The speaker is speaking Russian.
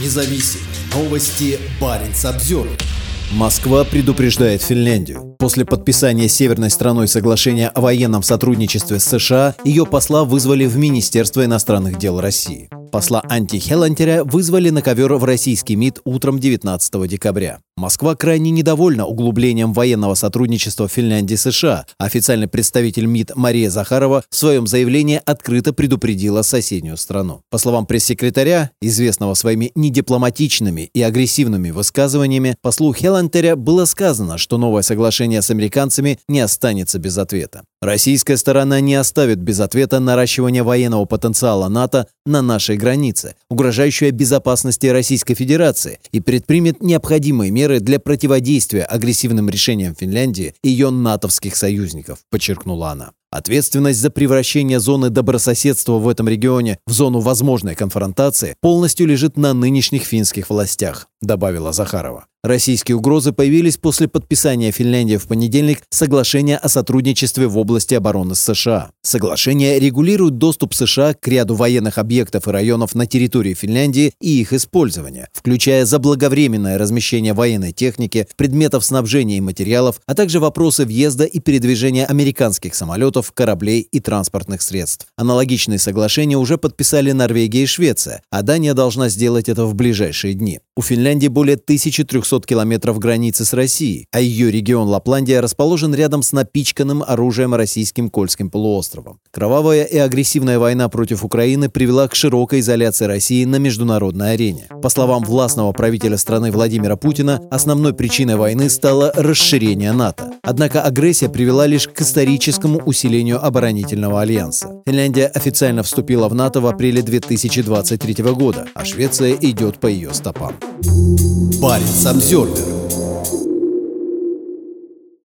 Независимые новости. Барин обзор. Москва предупреждает Финляндию. После подписания северной страной соглашения о военном сотрудничестве с США, ее посла вызвали в Министерство иностранных дел России. Посла Анти Хелантеря вызвали на ковер в российский МИД утром 19 декабря. Москва крайне недовольна углублением военного сотрудничества Финляндии и США. Официальный представитель МИД Мария Захарова в своем заявлении открыто предупредила соседнюю страну. По словам пресс-секретаря, известного своими недипломатичными и агрессивными высказываниями, послу Хелантеря было сказано, что новое соглашение с американцами не останется без ответа. Российская сторона не оставит без ответа наращивание военного потенциала НАТО на нашей границе, угрожающее безопасности Российской Федерации, и предпримет необходимые меры для противодействия агрессивным решениям Финляндии и ее натовских союзников, подчеркнула она. Ответственность за превращение зоны добрососедства в этом регионе в зону возможной конфронтации полностью лежит на нынешних финских властях, добавила Захарова. Российские угрозы появились после подписания Финляндии в понедельник соглашения о сотрудничестве в области обороны с США. Соглашение регулирует доступ США к ряду военных объектов и районов на территории Финляндии и их использование, включая заблаговременное размещение военной техники, предметов снабжения и материалов, а также вопросы въезда и передвижения американских самолетов, кораблей и транспортных средств. Аналогичные соглашения уже подписали Норвегия и Швеция, а Дания должна сделать это в ближайшие дни. У Финляндии более 1300 500 километров границы с Россией, а ее регион Лапландия расположен рядом с напичканным оружием российским Кольским полуостровом. Кровавая и агрессивная война против Украины привела к широкой изоляции России на международной арене. По словам властного правителя страны Владимира Путина, основной причиной войны стало расширение НАТО. Однако агрессия привела лишь к историческому усилению оборонительного альянса. Финляндия официально вступила в НАТО в апреле 2023 года, а Швеция идет по ее стопам. Парень Обзервер.